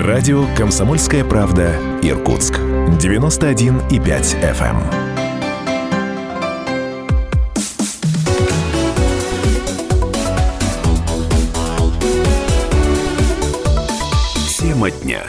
Радио «Комсомольская правда» Иркутск. 91,5 FM. Тема дня.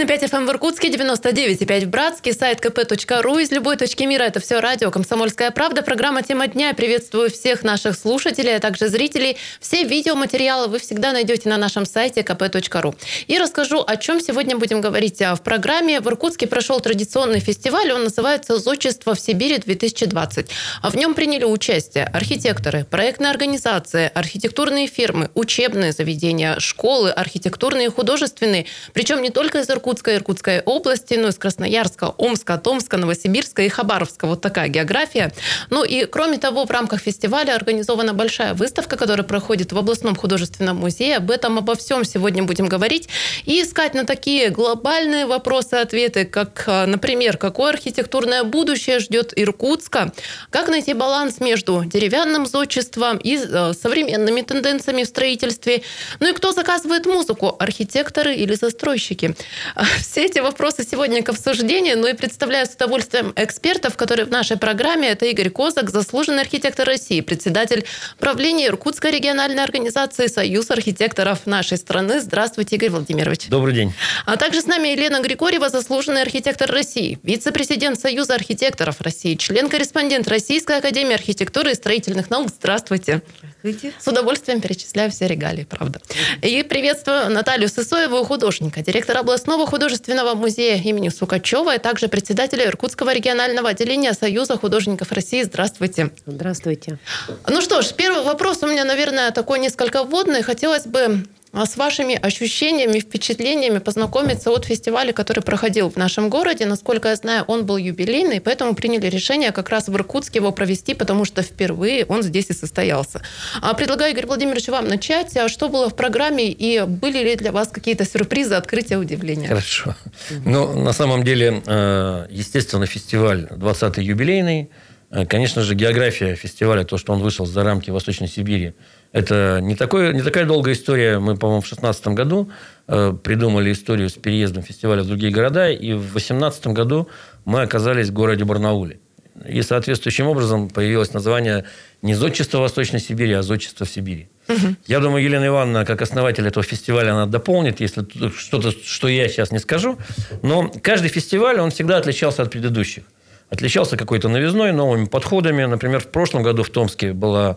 91,5 FM в Иркутске, 99,5 в Братске, сайт kp.ru. Из любой точки мира это все радио «Комсомольская правда». Программа «Тема дня». Приветствую всех наших слушателей, а также зрителей. Все видеоматериалы вы всегда найдете на нашем сайте kp.ru. И расскажу, о чем сегодня будем говорить а, в программе. В Иркутске прошел традиционный фестиваль. Он называется «Зодчество в Сибири-2020». А в нем приняли участие архитекторы, проектные организации, архитектурные фирмы, учебные заведения, школы, архитектурные и художественные. Причем не только из Иркутска, Иркутской области, ну, из Красноярска, Омска, Томска, Новосибирска и Хабаровска. Вот такая география. Ну и кроме того, в рамках фестиваля организована большая выставка, которая проходит в областном художественном музее. Об этом, обо всем сегодня будем говорить. И искать на такие глобальные вопросы-ответы, как, например, какое архитектурное будущее ждет Иркутска, как найти баланс между деревянным зодчеством и э, современными тенденциями в строительстве, ну и кто заказывает музыку, архитекторы или застройщики. Все эти вопросы сегодня к обсуждению, но и представляю с удовольствием экспертов, которые в нашей программе. Это Игорь Козак, заслуженный архитектор России, председатель правления Иркутской региональной организации «Союз архитекторов нашей страны». Здравствуйте, Игорь Владимирович. Добрый день. А также с нами Елена Григорьева, заслуженный архитектор России, вице-президент Союза архитекторов России, член-корреспондент Российской академии архитектуры и строительных наук. Здравствуйте. Здравствуйте. С удовольствием перечисляю все регалии, правда. И приветствую Наталью Сысоеву, художника, директора областного художественного музея имени Сукачева и также председателя Иркутского регионального отделения Союза художников России. Здравствуйте. Здравствуйте. Ну что ж, первый вопрос у меня, наверное, такой несколько вводный. Хотелось бы а с вашими ощущениями, впечатлениями познакомиться от фестиваля, который проходил в нашем городе. Насколько я знаю, он был юбилейный, поэтому приняли решение как раз в Иркутске его провести, потому что впервые он здесь и состоялся. А предлагаю, Игорь Владимирович, вам начать. А что было в программе и были ли для вас какие-то сюрпризы, открытия, удивления? Хорошо. Ну, на самом деле, э, естественно, фестиваль 20-й юбилейный. Э, конечно же, география фестиваля, то, что он вышел за рамки Восточной Сибири, это не, такое, не такая долгая история. Мы, по-моему, в 2016 году э, придумали историю с переездом фестиваля в другие города, и в 2018 году мы оказались в городе Барнауле. И соответствующим образом появилось название не «Зодчество Восточной Сибири», а «Зодчество в Сибири». Угу. Я думаю, Елена Ивановна, как основатель этого фестиваля, она дополнит, если что-то, что я сейчас не скажу. Но каждый фестиваль, он всегда отличался от предыдущих. Отличался какой-то новизной, новыми подходами. Например, в прошлом году в Томске была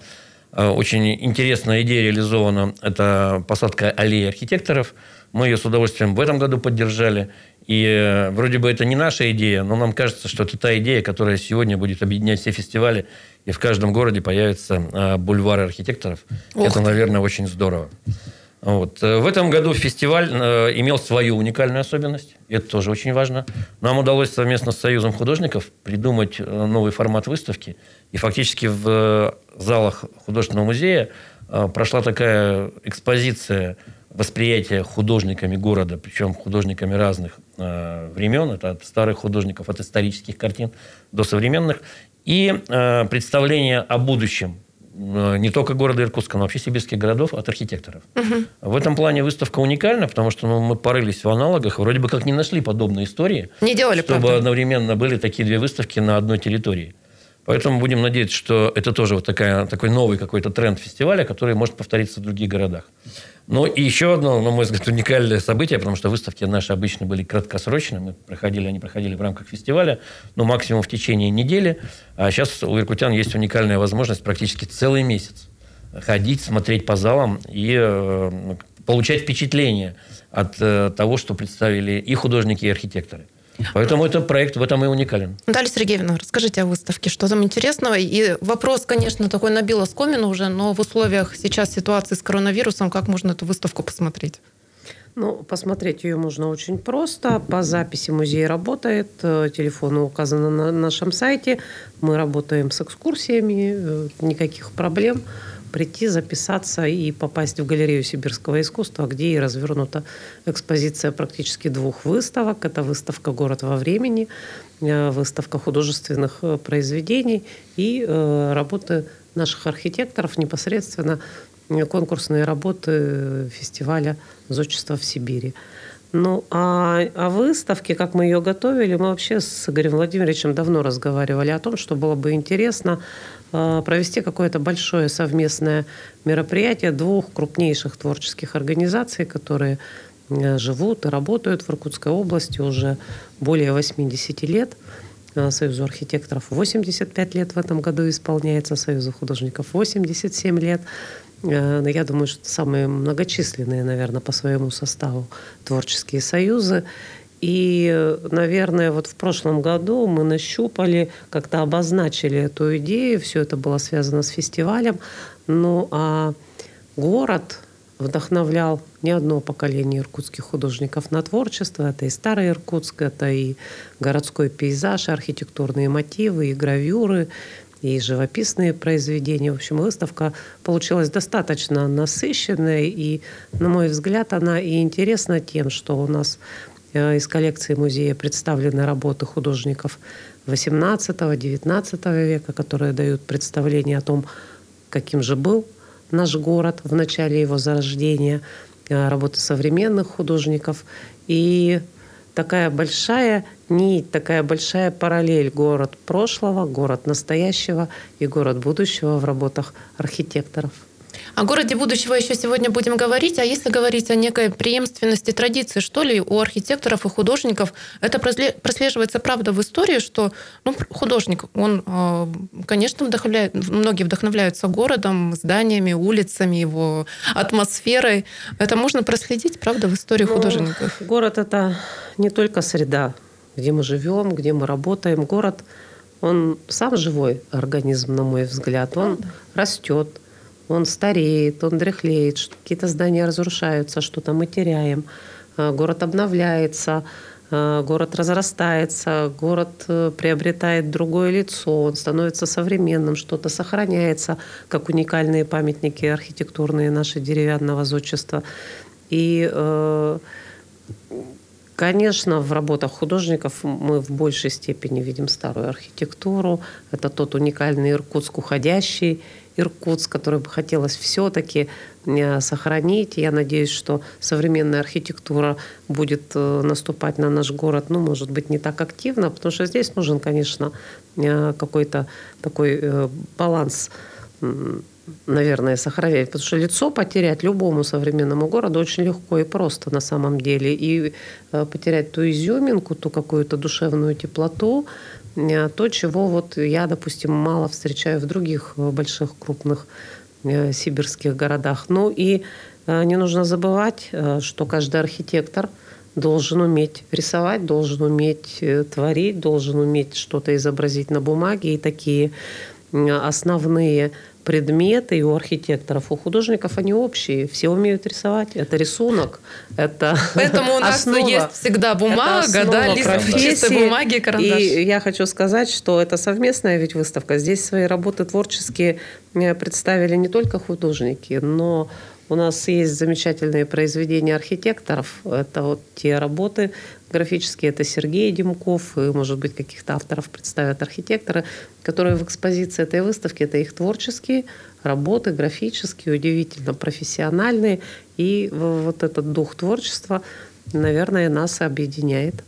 очень интересная идея реализована. Это посадка аллеи архитекторов. Мы ее с удовольствием в этом году поддержали. И э, вроде бы это не наша идея, но нам кажется, что это та идея, которая сегодня будет объединять все фестивали, и в каждом городе появятся э, бульвары архитекторов. Ох это, наверное, очень здорово. Вот. В этом году фестиваль имел свою уникальную особенность. Это тоже очень важно. Нам удалось совместно с Союзом художников придумать новый формат выставки. И фактически в залах художественного музея э, прошла такая экспозиция восприятия художниками города, причем художниками разных э, времен, это от старых художников, от исторических картин до современных, и э, представление о будущем не только города Иркутска, но вообще сибирских городов от архитекторов. Угу. В этом плане выставка уникальна, потому что ну, мы порылись в аналогах, вроде бы как не нашли подобные истории. Не делали, Чтобы правда. одновременно были такие две выставки на одной территории. Поэтому будем надеяться, что это тоже вот такая, такой новый какой-то тренд фестиваля, который может повториться в других городах. Ну и еще одно, на мой взгляд, уникальное событие, потому что выставки наши обычно были краткосрочные, мы проходили, они проходили в рамках фестиваля, ну максимум в течение недели, а сейчас у иркутян есть уникальная возможность практически целый месяц ходить, смотреть по залам и э, получать впечатление от э, того, что представили и художники, и архитекторы. Поэтому этот проект в этом и уникален. Наталья Сергеевна, расскажите о выставке, что там интересного. И вопрос, конечно, такой набил оскомину уже, но в условиях сейчас ситуации с коронавирусом, как можно эту выставку посмотреть? Ну, посмотреть ее можно очень просто. По записи музей работает, э, телефон указан на нашем сайте. Мы работаем с экскурсиями, э, никаких проблем прийти, записаться и попасть в галерею сибирского искусства, где и развернута экспозиция практически двух выставок. Это выставка «Город во времени», э, выставка художественных э, произведений и э, работы наших архитекторов непосредственно конкурсные работы фестиваля «Зодчество в Сибири». Ну, а о выставке, как мы ее готовили, мы вообще с Игорем Владимировичем давно разговаривали о том, что было бы интересно провести какое-то большое совместное мероприятие двух крупнейших творческих организаций, которые э, живут и работают в Иркутской области уже более 80 лет. Э, Союзу архитекторов 85 лет в этом году исполняется, Союзу художников 87 лет. Э, я думаю, что самые многочисленные, наверное, по своему составу творческие союзы. И, наверное, вот в прошлом году мы нащупали, как-то обозначили эту идею, все это было связано с фестивалем. Ну а город вдохновлял не одно поколение иркутских художников на творчество. Это и старый Иркутск, это и городской пейзаж, архитектурные мотивы, и гравюры, и живописные произведения. В общем, выставка получилась достаточно насыщенной, и, на мой взгляд, она и интересна тем, что у нас из коллекции музея представлены работы художников XVIII-XIX века, которые дают представление о том, каким же был наш город в начале его зарождения, э, работы современных художников. И такая большая нить, такая большая параллель город прошлого, город настоящего и город будущего в работах архитекторов. О городе будущего еще сегодня будем говорить. А если говорить о некой преемственности традиции, что ли, у архитекторов и художников, это прослеживается, правда, в истории, что ну, художник, он, э, конечно, вдохновляет, многие вдохновляются городом, зданиями, улицами, его атмосферой. Это можно проследить, правда, в истории Но ну, художников. Город – это не только среда, где мы живем, где мы работаем. Город, он сам живой организм, на мой взгляд. Он Правда? растет, он стареет, он дряхлеет, какие-то здания разрушаются, что-то мы теряем, а, город обновляется, а, город разрастается, город э, приобретает другое лицо, он становится современным, что-то сохраняется, как уникальные памятники архитектурные наши деревянного зодчества. И э, Конечно, в работах художников мы в большей степени видим старую архитектуру. Это тот уникальный Иркутск уходящий, Иркутск, который бы хотелось все-таки э, сохранить. Я надеюсь, что современная архитектура будет э, наступать на наш город, ну, может быть, не так активно, потому что здесь нужен, конечно, э, какой-то такой баланс наверное, сохранять. Потому что лицо потерять любому современному городу очень легко и просто на самом деле. И потерять ту изюминку, ту какую-то душевную теплоту, то, чего вот я, допустим, мало встречаю в других э, больших крупных э, сибирских городах. Ну и не нужно забывать, что каждый архитектор должен уметь рисовать, должен уметь творить, должен уметь что-то изобразить на бумаге. И такие основные предметы и у архитекторов, у художников они общие. Все умеют рисовать. Это рисунок, это Поэтому у нас основа, есть всегда бумага, да, лист чистой бумаги, карандаш. И я хочу сказать, что это совместная ведь выставка. Здесь свои работы творческие э, представили не только художники, но у нас есть замечательные произведения архитекторов. Это вот те работы графические, это Сергей Демков, и, может быть, каких-то авторов представят архитекторы, которые в экспозиции этой выставки, это их творческие работы, графические, удивительно профессиональные. И вот этот дух творчества, наверное, нас объединяет.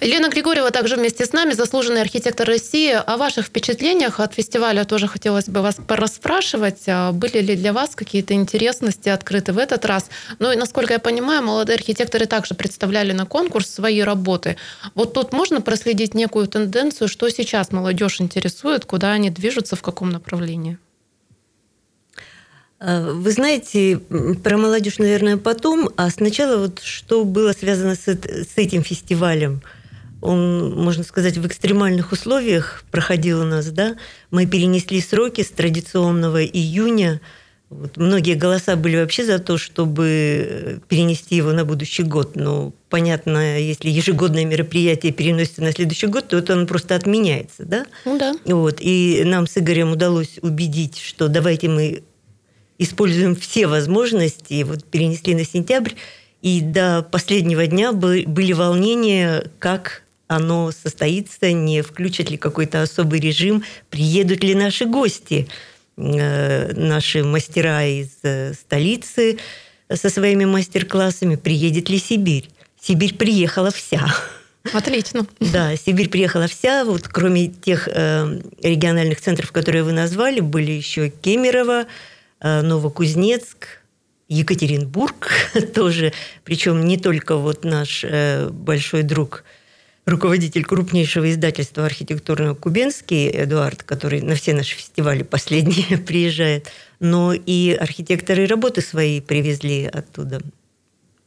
Елена Григорьева также вместе с нами, заслуженный архитектор России. О ваших впечатлениях от фестиваля тоже хотелось бы вас порасспрашивать. А были ли для вас какие-то интересности открыты в этот раз? Ну и, насколько я понимаю, молодые архитекторы также представляли на конкурс свои работы. Вот тут можно проследить некую тенденцию, что сейчас молодежь интересует, куда они движутся, в каком направлении? А, вы знаете, про молодежь, наверное, потом, а сначала вот что было связано с, с этим фестивалем. Он, можно сказать, в экстремальных условиях проходил у нас, да. Мы перенесли сроки с традиционного июня. Вот многие голоса были вообще за то, чтобы перенести его на будущий год. Но понятно, если ежегодное мероприятие переносится на следующий год, то это он просто отменяется, да? Ну да. Вот. И нам с Игорем удалось убедить, что давайте мы используем все возможности, вот перенесли на сентябрь, и до последнего дня были волнения, как оно состоится, не включат ли какой-то особый режим, приедут ли наши гости. э, наши мастера из э, столицы со своими мастер-классами. Приедет ли Сибирь? Сибирь приехала вся. Отлично. Да, Сибирь приехала вся. Вот кроме тех э, региональных центров, которые вы назвали, были еще Кемерово, Новокузнецк, Екатеринбург тоже. Причем не только вот наш э, большой друг, руководитель крупнейшего издательства архитектурного Кубенский Эдуард, который на все наши фестивали последние приезжает, но и архитекторы работы свои привезли оттуда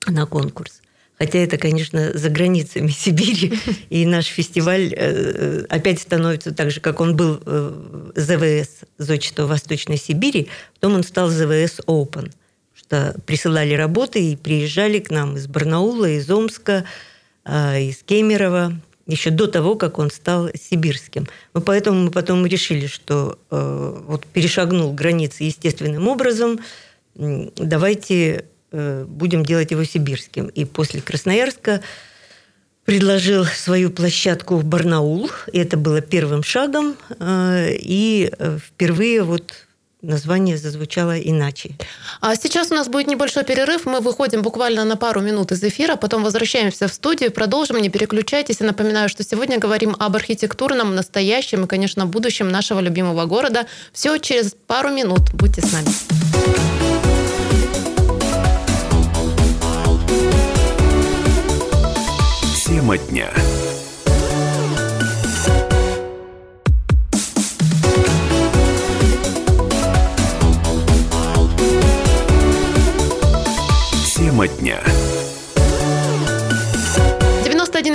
на конкурс. Хотя это, конечно, за границами Сибири, и наш фестиваль э, опять становится так же, как он был э, ЗВС Зодчества Восточной Сибири, потом он стал ЗВС Open, что присылали работы и приезжали к нам из Барнаула, из Омска, э, из Кемерово, еще до того, как он стал сибирским. Но поэтому мы потом решили, что вот перешагнул границы естественным образом, давайте Э, будем делать его сибирским. И после Красноярска предложил свою площадку в Барнаул. И это было первым шагом. Э, и э, впервые вот название зазвучало иначе. А сейчас у нас будет небольшой перерыв. Мы выходим буквально на пару минут из эфира, потом возвращаемся в студию, продолжим. Не переключайтесь. И напоминаю, что сегодня говорим об архитектурном, настоящем и, конечно, будущем нашего любимого города. Все через пару минут. Будьте с нами. Тема дня. Тема дня.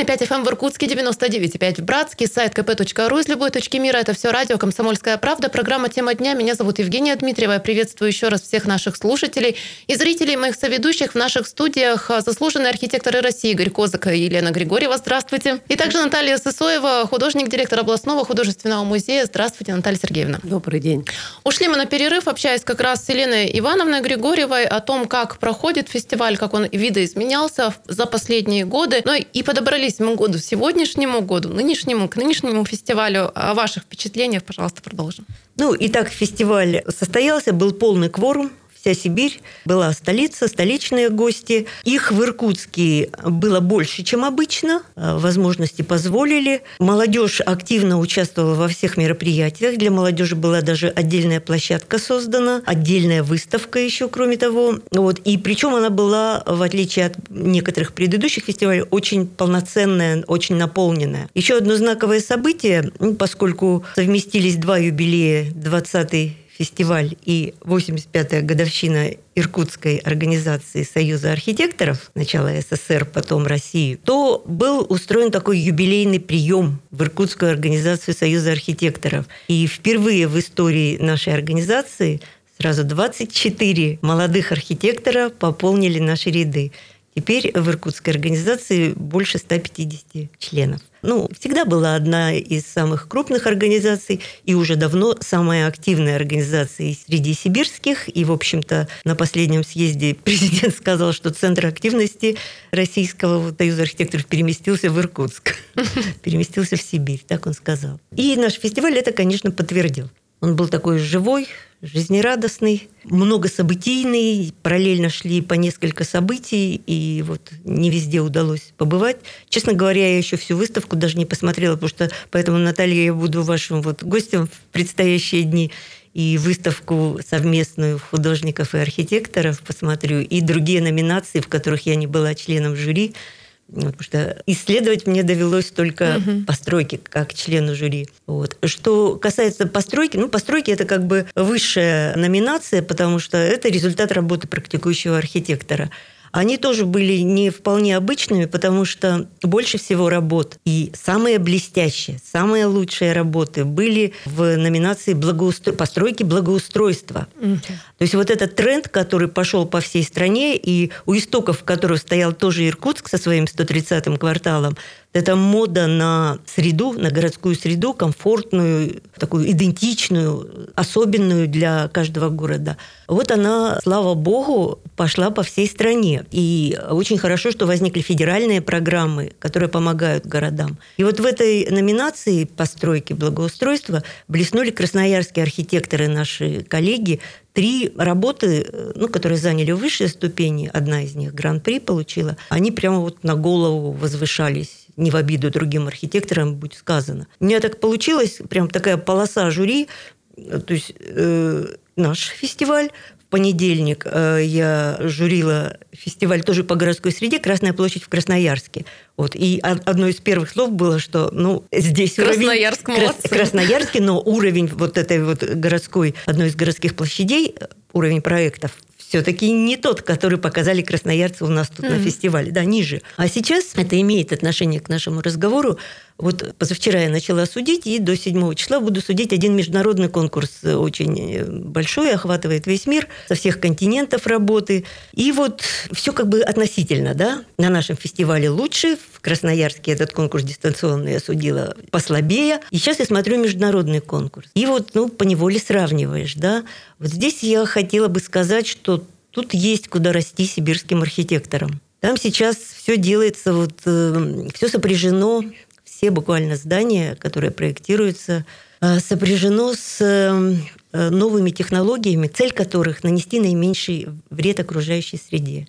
91,5 FM в Иркутске, 99,5 в Братске, сайт kp.ру из любой точки мира. Это все радио «Комсомольская правда». Программа «Тема дня». Меня зовут Евгения Дмитриева. Я приветствую еще раз всех наших слушателей и зрителей моих соведущих в наших студиях. Заслуженные архитекторы России Игорь Козак и Елена Григорьева. Здравствуйте. И также Наталья Сысоева, художник-директор областного художественного музея. Здравствуйте, Наталья Сергеевна. Добрый день. Ушли мы на перерыв, общаясь как раз с Еленой Ивановной Григорьевой о том, как проходит фестиваль, как он видоизменялся за последние годы. Ну и подобрали подобрались мы году сегодняшнему году, нынешнему, к нынешнему фестивалю. О ваших впечатлениях, пожалуйста, продолжим. Ну, итак, фестиваль состоялся, был полный кворум вся Сибирь, была столица, столичные гости. Их в Иркутске было больше, чем обычно. А, возможности позволили. Молодежь активно участвовала во всех мероприятиях. Для молодежи была даже отдельная площадка создана, отдельная выставка еще, кроме того. Вот. И причем она была, в отличие от некоторых предыдущих фестивалей, очень полноценная, очень наполненная. Еще одно знаковое событие, поскольку совместились два юбилея, 20-й фестиваль и 85-я годовщина Иркутской организации Союза архитекторов, сначала СССР, потом России, то был устроен такой юбилейный прием в Иркутскую организацию Союза архитекторов. И впервые в истории нашей организации сразу 24 молодых архитектора пополнили наши ряды. Теперь в иркутской организации больше 150 членов. Ну, всегда была одна из самых крупных организаций и уже давно самая активная организация среди сибирских. И, в общем-то, на последнем съезде президент сказал, что центр активности Российского союза архитекторов переместился в Иркутск, переместился в Сибирь, так он сказал. И наш фестиваль это, конечно, подтвердил. Он был такой живой, жизнерадостный, многособытийный, параллельно шли по несколько событий, и вот не везде удалось побывать. Честно говоря, я еще всю выставку даже не посмотрела, потому что поэтому, Наталья, я буду вашим вот гостем в предстоящие дни и выставку совместную художников и архитекторов посмотрю, и другие номинации, в которых я не была членом жюри, Потому что исследовать мне довелось только угу. постройки, как члену жюри. Вот. Что касается постройки, ну, постройки это как бы высшая номинация, потому что это результат работы практикующего архитектора они тоже были не вполне обычными, потому что больше всего работ и самые блестящие, самые лучшие работы были в номинации благоустро... постройки благоустройства. Угу. То есть вот этот тренд, который пошел по всей стране, и у истоков которого стоял тоже Иркутск со своим 130-м кварталом, Это мода на среду, на городскую среду, комфортную, такую идентичную, особенную для каждого города. Вот она, слава богу, пошла по всей стране. И очень хорошо, что возникли федеральные программы, которые помогают городам. И вот в этой номинации постройки благоустройства блеснули красноярские архитекторы, наши коллеги, три работы, ну, которые заняли высшие ступени, одна из них гран-при получила, они прямо вот на голову возвышались не в обиду другим архитекторам, будь сказано. У меня так получилось, прям такая полоса жюри, то есть э, наш фестиваль, в понедельник э, я журила фестиваль тоже по городской среде «Красная площадь» в Красноярске. Вот. И одно из первых слов было, что ну, здесь Красноярск уровень... молодцы. Красноярский, но уровень вот этой вот городской, одной из городских площадей, уровень проектов все-таки не тот, который показали красноярцы у нас тут mm-hmm. на фестивале, да, ниже. А сейчас это имеет отношение к нашему разговору. Вот позавчера я начала судить, и до 7 числа буду судить один международный конкурс э, очень э, большой, охватывает весь мир, со всех континентов работы. И вот все как бы относительно, да. На нашем фестивале лучше, Красноярске этот конкурс дистанционный я судила послабее. И сейчас я смотрю международный конкурс. И вот, ну, поневоле сравниваешь, да. Вот здесь я хотела бы сказать, что тут есть куда расти сибирским архитекторам. Там сейчас все делается, вот, э, все сопряжено, все буквально здания, которые проектируются, э, сопряжено с э, новыми технологиями, цель которых нанести наименьший вред окружающей среде.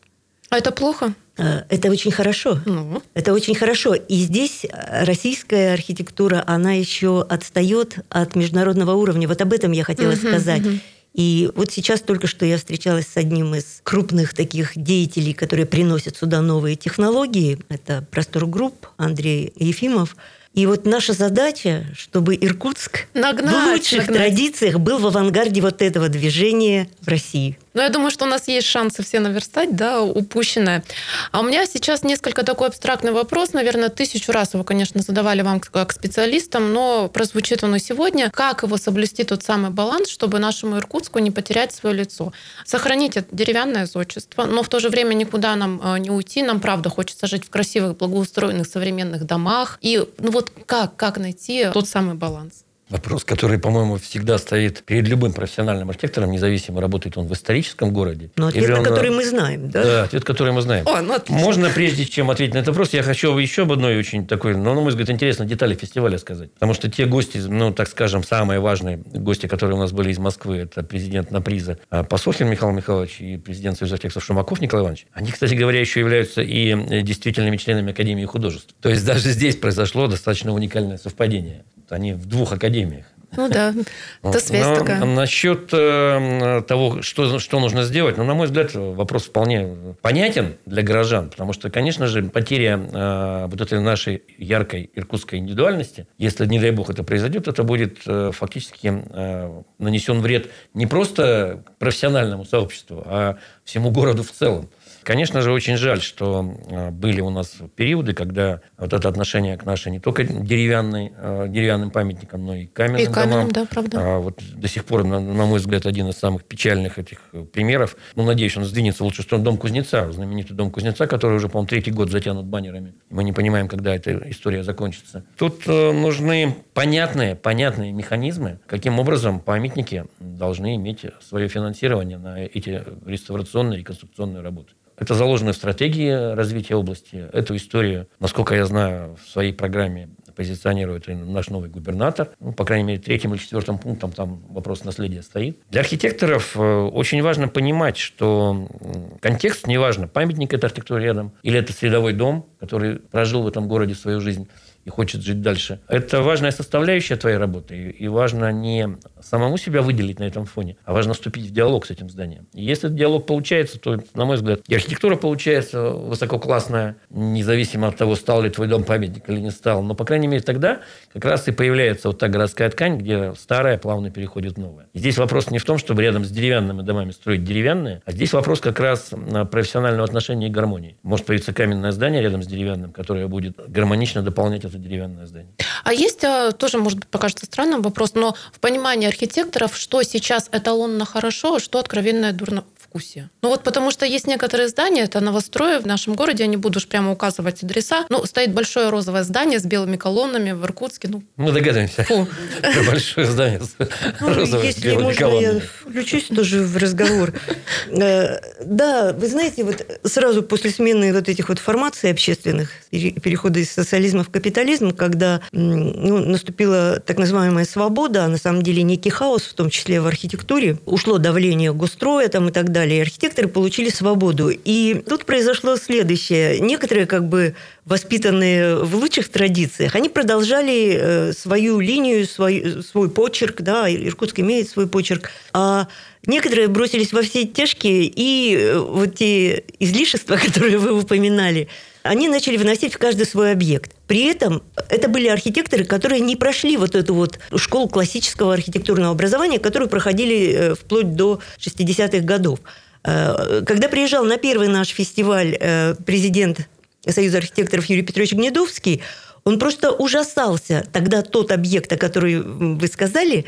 А это плохо? Э, это очень хорошо. Ну. Это очень хорошо. И здесь российская архитектура, она еще отстает от международного уровня. Вот об этом я хотела uh-huh, сказать. Uh-huh. И вот сейчас только что я встречалась с одним из крупных таких деятелей, которые приносят сюда новые технологии. Это Простор Групп, Андрей Ефимов. И вот наша задача, чтобы Иркутск нагнать, в лучших нагнать. традициях был в авангарде вот этого движения в России. Но я думаю, что у нас есть шансы все наверстать, да, упущенное. А у меня сейчас несколько такой абстрактный вопрос. Наверное, тысячу раз его, конечно, задавали вам как специалистам, но прозвучит он и сегодня. Как его соблюсти тот самый баланс, чтобы нашему Иркутску не потерять свое лицо? Сохранить это деревянное зодчество, но в то же время никуда нам э, не уйти. Нам, правда, хочется жить в красивых, благоустроенных, современных домах. И ну вот как, как найти тот самый баланс? Вопрос, который, по-моему, всегда стоит перед любым профессиональным архитектором, независимо, работает он в историческом городе. Но ответ, на он... который мы знаем, да? Да, ответ, который мы знаем. О, ну, отлично. Можно, прежде чем ответить на этот вопрос, я хочу еще об одной очень такой, ну, на мой взгляд, интересной детали фестиваля сказать. Потому что те гости, ну, так скажем, самые важные гости, которые у нас были из Москвы, это президент Наприза Посохин Михаил Михайлович и президент Союза архитекторов Шумаков Николай Иванович. Они, кстати говоря, еще являются и действительными членами Академии художеств. То есть даже здесь произошло достаточно уникальное совпадение. Они в двух академиях. Ну да, это связь Но такая. Насчет э, того, что, что нужно сделать, ну, на мой взгляд, вопрос вполне понятен для горожан, потому что, конечно же, потеря э, вот этой нашей яркой иркутской индивидуальности, если, не дай бог, это произойдет, это будет э, фактически э, нанесен вред не просто профессиональному сообществу, а всему городу в целом. Конечно же, очень жаль, что а, были у нас периоды, когда вот это отношение к нашей не только деревянной, а, деревянным памятникам, но и каменным, и каменным домам. да, правда. А вот до сих пор, на, на мой взгляд, один из самых печальных этих э, примеров. Ну, надеюсь, он сдвинется лучше, что он дом Кузнеца, знаменитый дом Кузнеца, который уже, по-моему, третий год затянут баннерами. Мы не понимаем, когда эта история закончится. Тут э, нужны понятные, понятные механизмы, каким образом памятники должны иметь свое финансирование на эти реставрационные, реконструкционные работы. Это заложено в стратегии развития области. Эту историю, насколько я знаю, в своей программе позиционирует наш новый губернатор. Ну, по крайней мере, третьим или четвертым пунктом там вопрос наследия стоит. Для архитекторов э, очень важно понимать, что контекст не важно, памятник это архитектура рядом, или это средовой дом, который прожил в этом городе свою жизнь и хочет жить дальше. Это важная составляющая твоей работы. И важно не самому себя выделить на этом фоне, а важно вступить в диалог с этим зданием. И если этот диалог получается, то, на мой взгляд, и архитектура получается высококлассная, независимо от того, стал ли твой дом памятник или не стал. Но, по крайней мере, тогда как раз и появляется вот та городская ткань, где старая плавно переходит в новое. Здесь вопрос не в том, чтобы рядом с деревянными домами строить деревянные, а здесь вопрос как раз профессионального отношения и гармонии. Может появиться каменное здание рядом с деревянным, которое будет гармонично дополнять деревянное здание. А есть а, тоже, может быть, покажется странным вопрос, но в понимании архитекторов, что сейчас эталонно хорошо, а что откровенно дурно безвкусие? Ну вот потому что есть некоторые здания, это новострои в нашем городе, я не буду уж прямо указывать адреса, ну, стоит большое розовое здание с белыми колоннами в Иркутске. Ну, Мы догадываемся. фу. Большое здание с Ну, розовыми белыми колоннами. Включусь тоже в разговор. Э, Да, вы знаете, вот сразу после смены вот этих вот формаций общественных, пере- перехода из социализма в капитализм, когда ну, наступила так называемая свобода, а на самом деле некий хаос, в том числе в архитектуре, ушло давление госстроя там и так далее, и архитекторы получили свободу. И тут произошло следующее. Некоторые как бы воспитанные в лучших традициях, они продолжали э, свою линию, свой, свой почерк, да, Иркутск имеет свой почерк, а некоторые бросились во все тяжкие, и э, вот те излишества, которые вы упоминали, они начали вносить в каждый свой объект. При этом это были архитекторы, которые не прошли вот эту вот школу классического архитектурного образования, которую проходили э, вплоть до 60-х годов. Э, Когда приезжал на первый наш фестиваль президент Союза архитекторов Юрий Петрович Гнедовский, он просто ужасался. Тогда тот объект, о который вы сказали,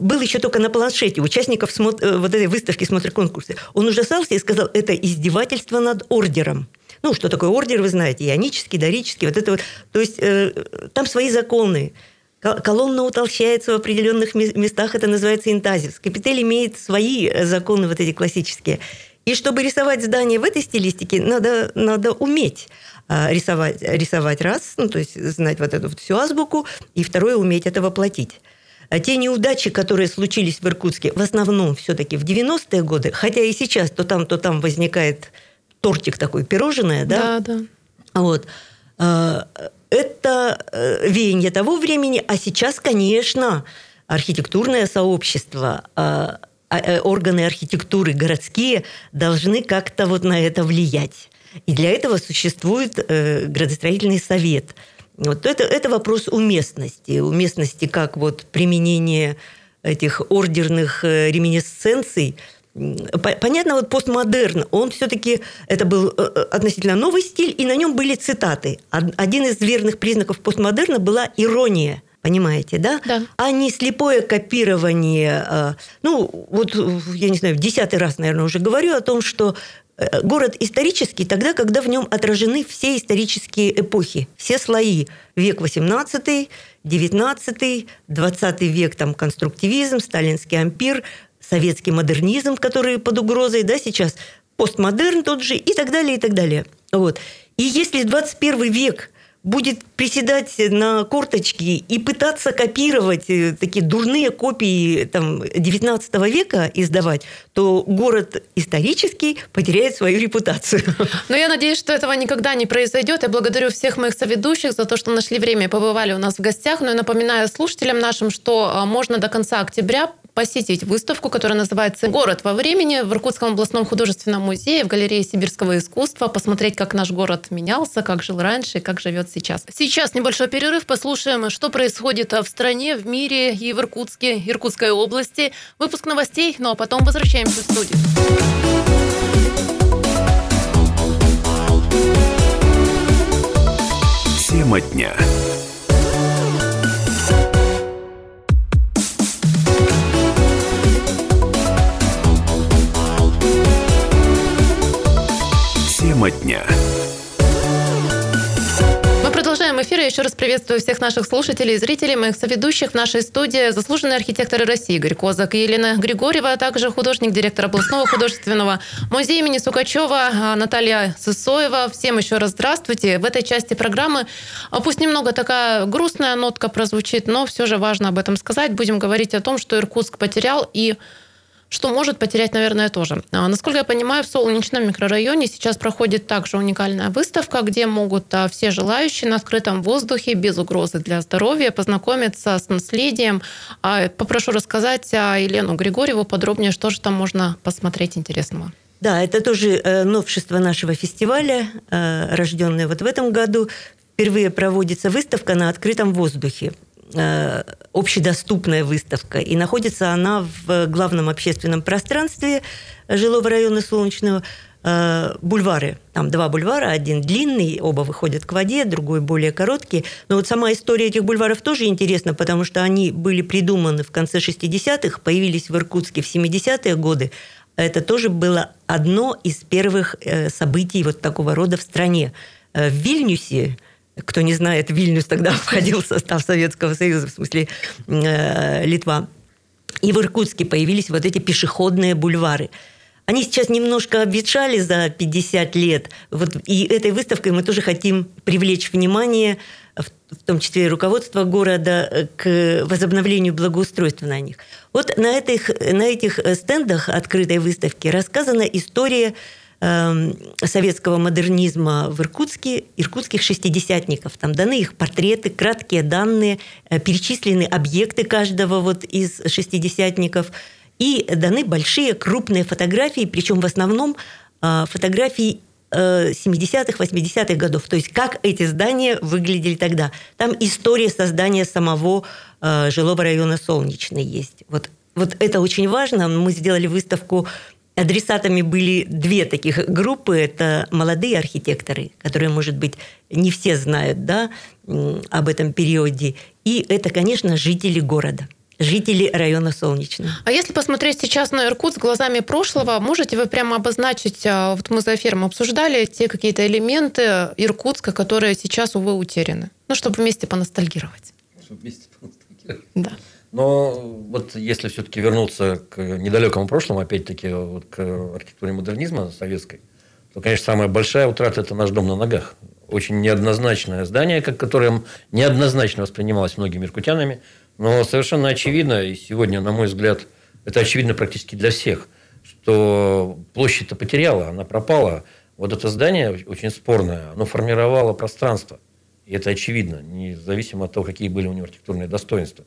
был еще только на планшете участников э, вот этой выставки смотр-конкурса. Он ужасался и сказал, это издевательство над ордером. Ну, что такое ордер, вы знаете, ионический, дорический, вот это вот. То есть э, там свои законы. Кол- Колонна утолщается в определенных ме- местах, это называется интазис. Капитель имеет свои э, законы вот эти классические. И чтобы рисовать здание в этой стилистике, надо, надо уметь а, рисовать, рисовать раз, ну, то есть знать вот эту вот всю азбуку, и второе, уметь это воплотить. А те неудачи, которые случились в Иркутске, в основном все-таки в 90-е годы, хотя и сейчас то там, то там возникает тортик такой, пирожное, да, Да, да. вот. А, Это э, веяние того времени, а сейчас, конечно, архитектурное сообщество, а, э, органы архитектуры городские должны как-то вот на это влиять. И для этого существует э, градостроительный совет. Вот это, это вопрос уместности. Уместности как вот применение этих ордерных э, реминесценций – По- Понятно, вот постмодерн, он все-таки, это был э, э, относительно новый стиль, и на нем были цитаты. Од- Один из верных признаков постмодерна была ирония. Понимаете, да? Да. А не слепое копирование. Ну, вот, я не знаю, в десятый раз, наверное, уже говорю о том, что город исторический тогда, когда в нем отражены все исторические эпохи, все слои. Век 18, 19, 20 век, там, конструктивизм, сталинский ампир, советский модернизм, который под угрозой, да, сейчас постмодерн тот же и так далее, и так далее. Вот. И если 21 век будет приседать на корточки и пытаться копировать э, такие дурные копии там, 19 века издавать, то город исторический потеряет свою репутацию. Но я надеюсь, что этого никогда не произойдет. Я благодарю всех моих соведущих за то, что нашли время и побывали у нас в гостях. Но я напоминаю слушателям нашим, что а, можно до конца октября посетить выставку, которая называется «Город во времени» в Иркутском областном художественном музее в галерее сибирского искусства, посмотреть, как наш город менялся, как жил раньше и как живет сейчас. Сейчас небольшой перерыв, послушаем, что происходит в стране, в мире и в Иркутске, Иркутской области. Выпуск новостей, ну а потом возвращаемся в студию. Тема дня. Тема дня. Мы продолжаем эфир. Я еще раз приветствую всех наших слушателей и зрителей, моих соведущих в нашей студии. Заслуженные архитекторы России Игорь Козак и Елена Григорьева, а также художник, директор областного художественного музея имени Сукачева а, Наталья Сысоева. Всем еще раз здравствуйте. В этой части программы, а, пусть немного такая грустная нотка прозвучит, но все же важно об этом сказать. Будем говорить о том, что Иркутск потерял и что может потерять, наверное, тоже. А, Насколько я понимаю, в Солнечном микрорайоне сейчас проходит также уникальная выставка, где могут а, все желающие на открытом воздухе без угрозы для здоровья познакомиться с наследием. А, Попрошу рассказать Елену Григорьеву подробнее, что же там можно посмотреть интересного. Да, это тоже э, новшество нашего фестиваля, э, рожденное вот в этом году. Впервые проводится выставка на открытом воздухе. Э, Общедоступная выставка. И находится она в главном общественном пространстве жилого района Солнечного э, бульвары. Там два бульвара, один длинный, оба выходят к воде, другой более короткий. Но вот сама история этих бульваров тоже интересна, потому что они были придуманы в конце 60-х, появились в Иркутске в 70-е годы. это тоже было одно из первых э, событий вот такого рода в стране. В Вильнюсе, кто не знает, Вильнюс тогда входил в состав Советского Союза, в смысле э, Литва, и в Иркутске появились вот эти пешеходные бульвары. Они сейчас немножко обветшали за 50 лет. Вот, и этой выставкой мы тоже хотим привлечь внимание, в, в том числе и руководство города, э, к возобновлению благоустройства на них. Вот на этих, на этих стендах открытой выставки рассказана история э, советского модернизма в Иркутске, иркутских шестидесятников. Там даны их портреты, краткие данные, э, перечислены объекты каждого вот из шестидесятников – и даны большие крупные фотографии, причем в основном э, фотографии 70-х, э, 80-х годов. То есть как эти здания выглядели тогда. Там история создания самого жилого района Солнечный есть. Вот, вот это очень важно. Мы сделали выставку Адресатами были две таких группы. Это молодые архитекторы, которые, может быть, не все знают да, об этом периоде. И это, конечно, жители города – жителей района Солнечный. А если посмотреть сейчас на Иркутск глазами прошлого, можете вы прямо обозначить, а, вот мы за эфиром обсуждали те какие-то элементы Иркутска, которые сейчас, увы, утеряны? Ну, чтобы вместе поностальгировать. Чтобы вместе поностальгировать. Да. Но вот если все-таки вернуться к недалекому прошлому, опять-таки вот к архитектуре модернизма советской, то, конечно, самая большая утрата – это наш дом на ногах. Очень неоднозначное здание, как которое неоднозначно воспринималось многими иркутянами – но совершенно очевидно, и сегодня, на мой взгляд, это очевидно практически для всех, что площадь-то потеряла, она пропала. Вот это здание очень спорное, оно формировало пространство. И это очевидно, независимо от того, какие были у него архитектурные достоинства.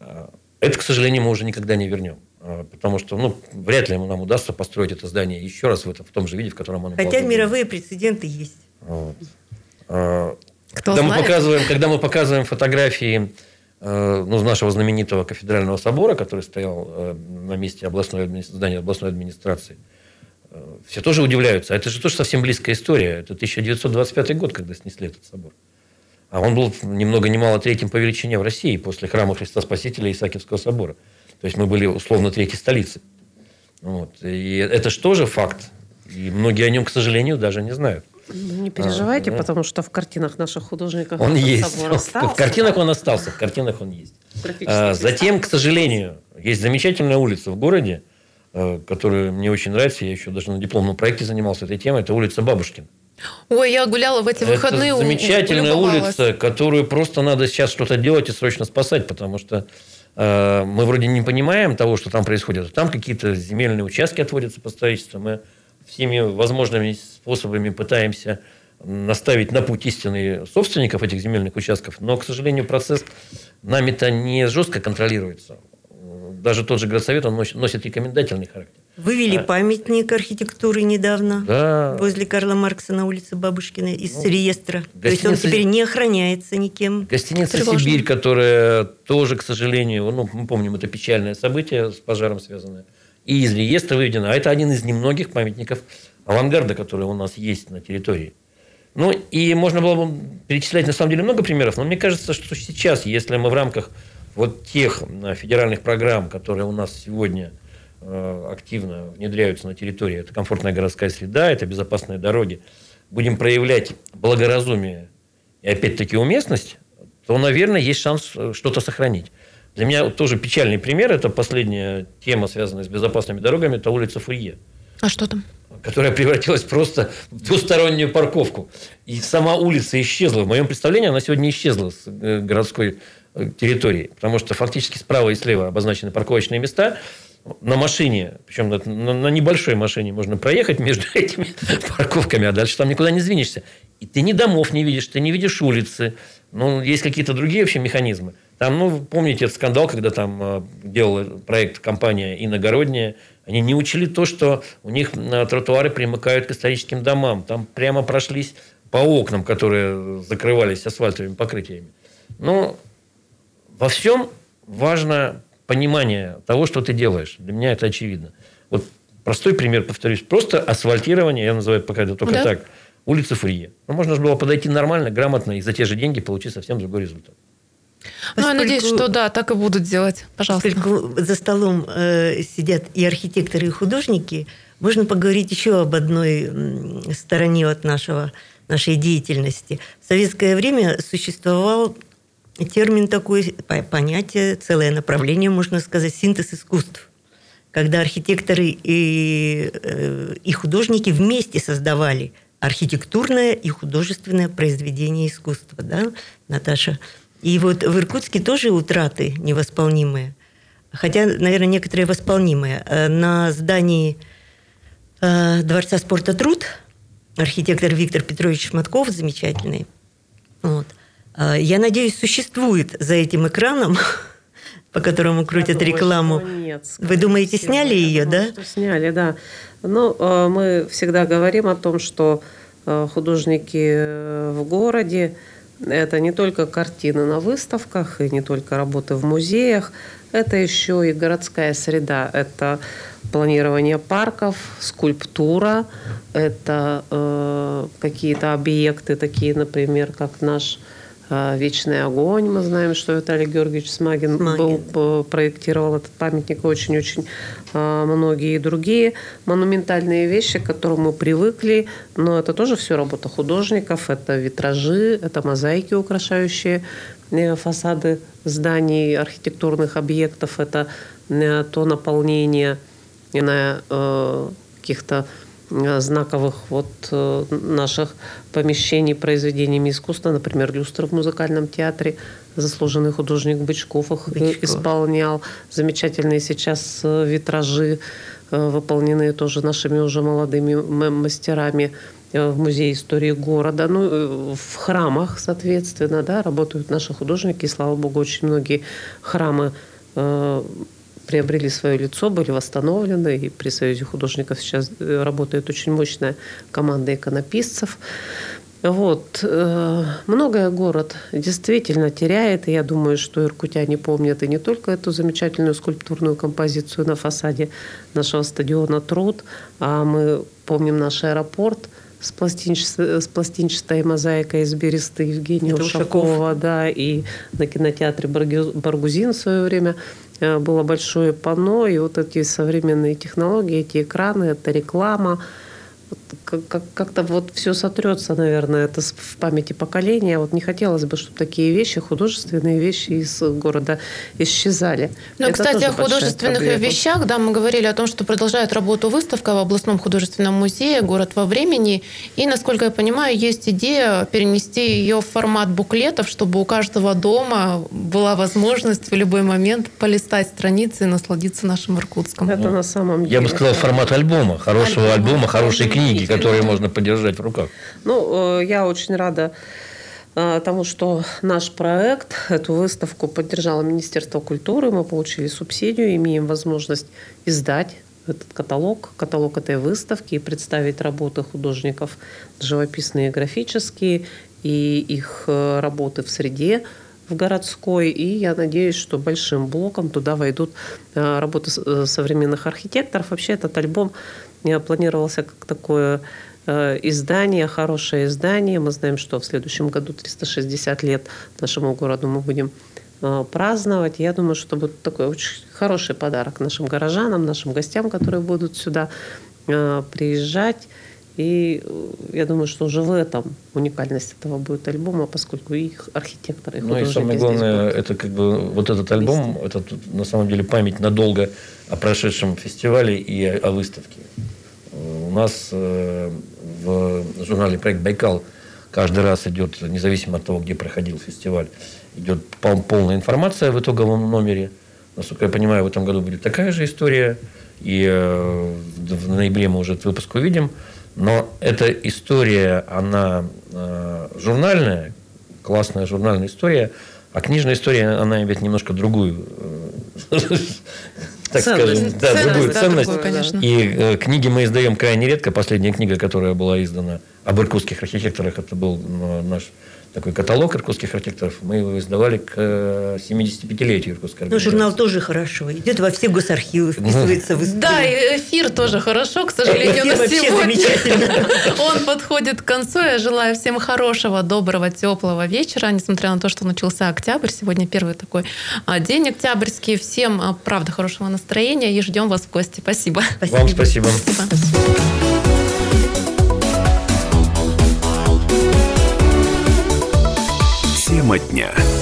А, это, к сожалению, мы уже никогда не вернем. А, потому что ну, вряд ли нам удастся построить это здание еще раз в, это, в том же виде, в котором оно Хотя мировые прецеденты есть. Вот. А, Кто когда, мы показываем, когда мы показываем фотографии Э, ну, нашего знаменитого кафедрального собора, который стоял э, на месте областной, здания областной администрации, э, все тоже удивляются. А это же тоже совсем близкая история. Это 1925 год, когда снесли этот собор. А он был ни много ни мало третьим по величине в России после храма Христа Спасителя и Исаакиевского собора. То есть мы были условно третьей столицей. Вот. И это же тоже факт. И многие о нем, к сожалению, даже не знают. Не переживайте, а, потому что в картинах наших художников он есть. В картинах он остался, в картинах он есть. А, затем, к сожалению, есть замечательная улица в городе, э, которая мне очень нравится. Я еще даже на дипломном проекте занимался этой темой. Это улица Бабушкин. Ой, я гуляла в эти выходные. Это замечательная улица, которую просто надо сейчас что-то делать и срочно спасать, потому что э, мы вроде не понимаем того, что там происходит. Там какие-то земельные участки отводятся по строительству. Мы всеми возможными способами пытаемся наставить на путь истины собственников этих земельных участков, но, к сожалению, процесс нами-то не жестко контролируется. Даже тот же городсовет он носит рекомендательный характер. Вывели а... памятник архитектуры недавно да. возле Карла Маркса на улице Бабушкиной из ну, реестра. То есть он теперь не охраняется никем. Гостиница Тревожно. «Сибирь», которая тоже, к сожалению, ну, мы помним, это печальное событие с пожаром связанное, и из реестра выведено. А это один из немногих памятников авангарда, который у нас есть на территории. Ну, и можно было бы перечислять, на самом деле, много примеров, но мне кажется, что сейчас, если мы в рамках вот тех э, федеральных программ, которые у нас сегодня активно внедряются на территории, это комфортная городская среда, это безопасные дороги, будем проявлять благоразумие и, опять-таки, уместность, то, наверное, есть шанс э, что-то сохранить. Для меня тоже печальный пример, это последняя тема, связанная с безопасными дорогами, это улица Фурье. А что там? Которая превратилась просто в двустороннюю парковку. И сама улица исчезла. В моем представлении она сегодня исчезла с э, городской э, территории. Потому что фактически справа и слева обозначены парковочные места. На машине, причем на, на, небольшой машине можно проехать между этими парковками, а дальше там никуда не сдвинешься. И ты ни домов не видишь, ты не видишь улицы. Ну, есть какие-то другие вообще механизмы. Там, ну, помните этот скандал, когда там э, делала проект компания иногородняя, они не учли то, что у них э, тротуары примыкают к историческим домам. Там прямо прошлись по окнам, которые закрывались асфальтовыми покрытиями. Но во всем важно понимание того, что ты делаешь. Для меня это очевидно. Вот простой пример, повторюсь. Просто асфальтирование, я называю пока это только да? так, улицы Фрие. Ну, можно же было подойти нормально, грамотно и за те же деньги получить совсем другой результат. Ну, я надеюсь, что да, так и будут делать. Пожалуйста. Поскольку за столом э, сидят и архитекторы, и художники, можно поговорить еще об одной стороне от нашего, нашей деятельности. В советское время существовал термин такой, понятие, целое направление, можно сказать, синтез искусств. Когда архитекторы и, э, и художники вместе создавали архитектурное и художественное произведение искусства, да, Наташа? И вот в Иркутске тоже утраты невосполнимые. Хотя, наверное, некоторые восполнимые. Э, на здании э, Дворца спорта «Труд» архитектор Виктор Петрович Шматков, замечательный, вот, я надеюсь, существует за этим экраном, по которому крутят думаю, рекламу. Нет, Вы думаете, всего. сняли ее, думаю, да? сняли, да. Ну, мы всегда говорим о том, что художники в городе это не только картины на выставках и не только работы в музеях, это еще и городская среда. Это планирование парков, скульптура, это э, какие-то объекты, такие, например, как наш Вечный огонь. Мы знаем, что Виталий Георгиевич Смагин, Смагин. был, проектировал этот памятник, очень-очень а, многие другие монументальные вещи, к которым мы привыкли. Но это тоже все работа художников. Это витражи, это мозаики, украшающие э, фасады зданий, архитектурных объектов. Это э, то наполнение на э, каких-то Э, знаковых вот э, наших помещений произведениями искусства, например, люстра в музыкальном театре, заслуженный художник Бычков их Бычков. исполнял, замечательные сейчас э, витражи, выполненные тоже нашими уже молодыми мастерами в Музее истории города, ну, в храмах, соответственно, да, работают наши художники, и, слава богу, очень многие храмы приобрели свое лицо, были восстановлены. И при Союзе художников сейчас э, работает очень мощная команда иконописцев. Вот. Э, многое город действительно теряет, и я думаю, что иркутяне помнят и не только эту замечательную скульптурную композицию на фасаде нашего стадиона «Труд», а мы помним наш аэропорт с, пластинчатой, с пластинчатой мозаикой из бересты Евгения Ушакова, да, и на кинотеатре Баргузин в свое время было большое панно, и вот эти современные технологии, эти экраны, это реклама, как-то вот все сотрется, наверное, это в памяти поколения. Вот не хотелось бы, чтобы такие вещи, художественные вещи из города исчезали. Ну, это кстати, о художественных проблема. вещах, да, мы говорили о том, что продолжает работу выставка в областном художественном музее «Город во времени». И, насколько я понимаю, есть идея перенести ее в формат буклетов, чтобы у каждого дома была возможность в любой момент полистать страницы и насладиться нашим Иркутском. Это ну, на самом деле. Я бы сказал, формат альбома, хорошего альбома, альбома хорошей книги, которые можно подержать в руках. Ну, э, я очень рада э, тому, что наш проект, эту выставку поддержало Министерство культуры. Мы получили субсидию, имеем возможность издать этот каталог, каталог этой выставки и представить работы художников живописные и графические, и их э, работы в среде в городской. И я надеюсь, что большим блоком туда войдут работы современных архитекторов. Вообще этот альбом планировался как такое э, издание, хорошее издание. Мы знаем, что в следующем году 360 лет нашему городу мы будем э, праздновать. Я думаю, что будет такой очень хороший подарок нашим горожанам, нашим гостям, которые будут сюда э, приезжать. И я думаю, что уже в этом уникальность этого будет альбома, поскольку их архитекторы, и Ну и самое главное, это как бы вот этот альбом, это на самом деле память надолго о прошедшем фестивале и о выставке. У нас э, в журнале «Проект Байкал» каждый раз идет, независимо от того, где проходил фестиваль, идет полная информация в итоговом номере. Насколько я понимаю, в этом году будет такая же история. И э, в ноябре мы уже этот выпуск увидим. Но эта история, она э, журнальная, классная журнальная история, а книжная история, она имеет немножко другую так скажем, да, другую ценность. И э, книги мы издаем крайне редко. Последняя книга, которая была издана об иркутских архитекторах, это был наш такой каталог иркутских архитекторов. Мы его издавали к 75-летию иркутской Ну, журнал тоже хорошо. Идет во все госархивы, вписывается в историю. Да, и эфир тоже хорошо, к сожалению, Эфир на вообще сегодня. замечательно. Он подходит к концу. Я желаю всем хорошего, доброго, теплого вечера. Несмотря на то, что начался октябрь, сегодня первый такой а, день октябрьский. Всем, а, правда, хорошего настроения и ждем вас в гости. Спасибо. Вам спасибо. Спасибо. Тема дня.